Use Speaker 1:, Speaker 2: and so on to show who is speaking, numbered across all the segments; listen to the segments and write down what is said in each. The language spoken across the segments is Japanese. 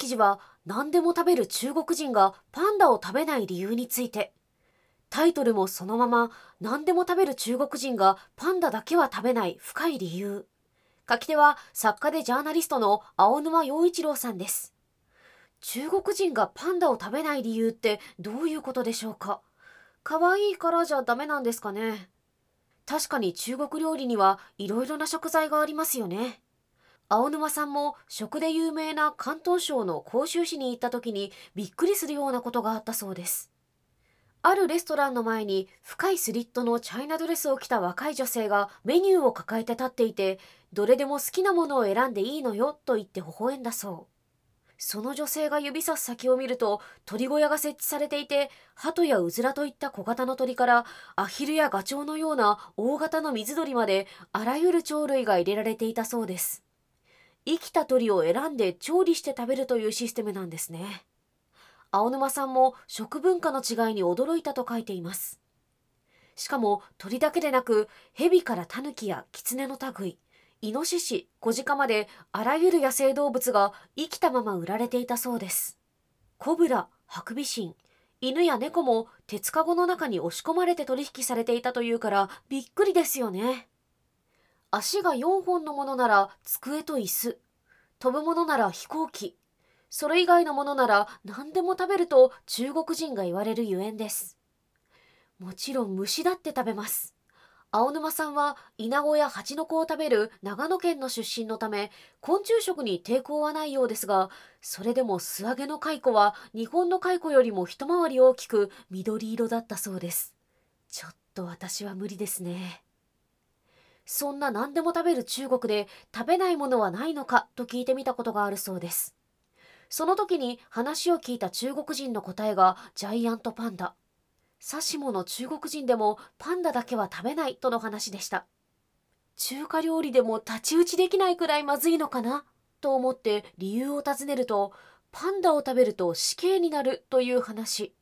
Speaker 1: 記事は何でも食べる中国人がパンダを食べない理由について。タイトルもそのまま何でも食べる中国人がパンダだけは食べない深い理由。書き手は作家でジャーナリストの青沼洋一郎さんです。中国人がパンダを食べない理由ってどういうことでしょうか？可愛いからじゃダメなんですかね？確かに中国料理にはいろいろな食材がありますよね。青沼さんも食で有名な広東省の広州市に行った時にびっくりするようなことがあったそうです。あるレストランの前に深いスリットのチャイナドレスを着た若い女性がメニューを抱えて立っていてどれでも好きなものを選んでいいのよと言って微笑んだそう。その女性が指さす先を見ると鳥小屋が設置されていて鳩やうずらといった小型の鳥からアヒルやガチョウのような大型の水鳥まであらゆる鳥類が入れられていたそうです。生きた鳥を選んで調理して食べるというシステムなんですね。青沼さんも食文化の違いに驚いたと書いています。しかも鳥だけでなく蛇からタヌキやキツネの類イノシシ小鹿まであらゆる野生動物が生きたまま売られていたそうです。コブラハクビシン犬や猫も鉄かごの中に押し込まれて取引されていたというからびっくりですよね。足が4本のものなら机と椅子。飛ぶものなら飛行機。それ以外のものなら何でも食べると中国人が言われるゆえんです。もちろん虫だって食べます。青沼さんはイナゴやハチノコを食べる長野県の出身のため昆虫食に抵抗はないようですがそれでも素揚げの蚕は日本の蚕よりも一回り大きく緑色だったそうです。ちょっと私は無理ですね。そんな何でも食べる中国で食べないものはないのか？と聞いてみたことがあるそうです。その時に話を聞いた中国人の答えがジャイアントパンダ。サシモの中国人でもパンダだけは食べないとの話でした。中華料理でも太刀打ちできないくらいまずいのかな？と思って理由を尋ねると、パンダを食べると死刑になるという話。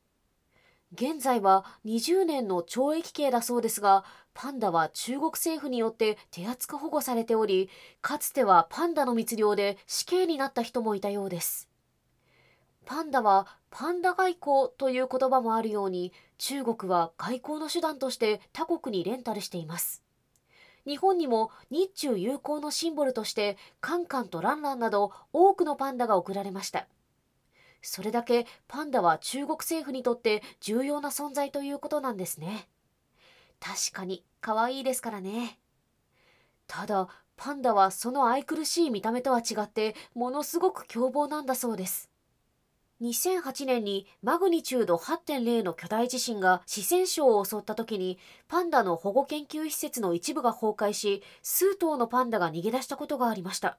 Speaker 1: 現在は20年の懲役刑だそうですが、パンダは中国政府によって手厚く保護されており、かつてはパンダの密漁で死刑になった人もいたようです。パンダはパンダ外交という言葉もあるように、中国は外交の手段として他国にレンタルしています。日本にも日中友好のシンボルとしてカンカンとランランなど多くのパンダが贈られました。それだけパンダは中国政府にとって重要な存在ということなんですね。確かに可愛いですからね。ただ、パンダはその愛くるしい見た目とは違ってものすごく凶暴なんだそうです。2008年にマグニチュード8.0の巨大地震が四川省を襲った時にパンダの保護研究施設の一部が崩壊し数頭のパンダが逃げ出したことがありました。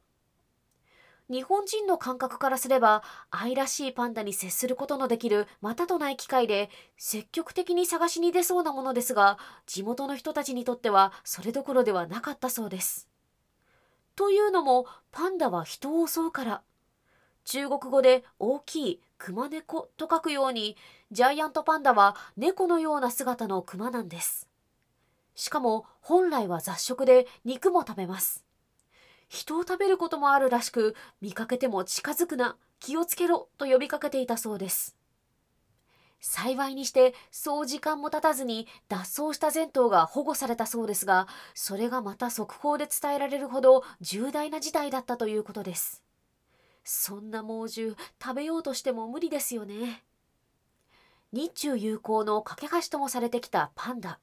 Speaker 1: 日本人の感覚からすれば愛らしいパンダに接することのできるまたとない機会で積極的に探しに出そうなものですが地元の人たちにとってはそれどころではなかったそうです。というのもパンダは人を襲うから中国語で大きい熊猫と書くようにジャイアントパンダは猫のような姿の熊なんです。しかも本来は雑食で肉も食べます。人を食べることもあるらしく見かけても近づくな気をつけろと呼びかけていたそうです。幸いにしてそう時間も経たずに脱走した前頭が保護されたそうですがそれがまた速報で伝えられるほど重大な事態だったということです。そんな猛獣食べようとしても無理ですよね。日中友好の架け橋ともされてきたパンダ。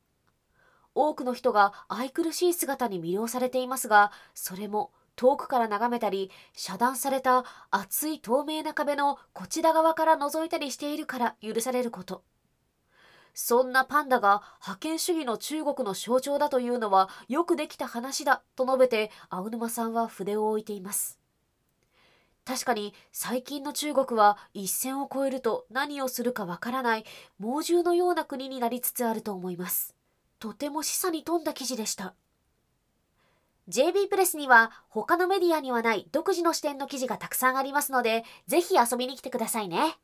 Speaker 1: 多くの人が愛くるしい姿に魅了されていますがそれも遠くから眺めたり遮断された厚い透明な壁のこちら側から覗いたりしているから許されることそんなパンダが覇権主義の中国の象徴だというのはよくできた話だと述べて青沼さんは筆を置いています確かに最近の中国は一線を越えると何をするかわからない猛獣のような国になりつつあると思います。とても示唆に富んだ記事でした。JB プレスには他のメディアにはない独自の視点の記事がたくさんありますので、ぜひ遊びに来てくださいね。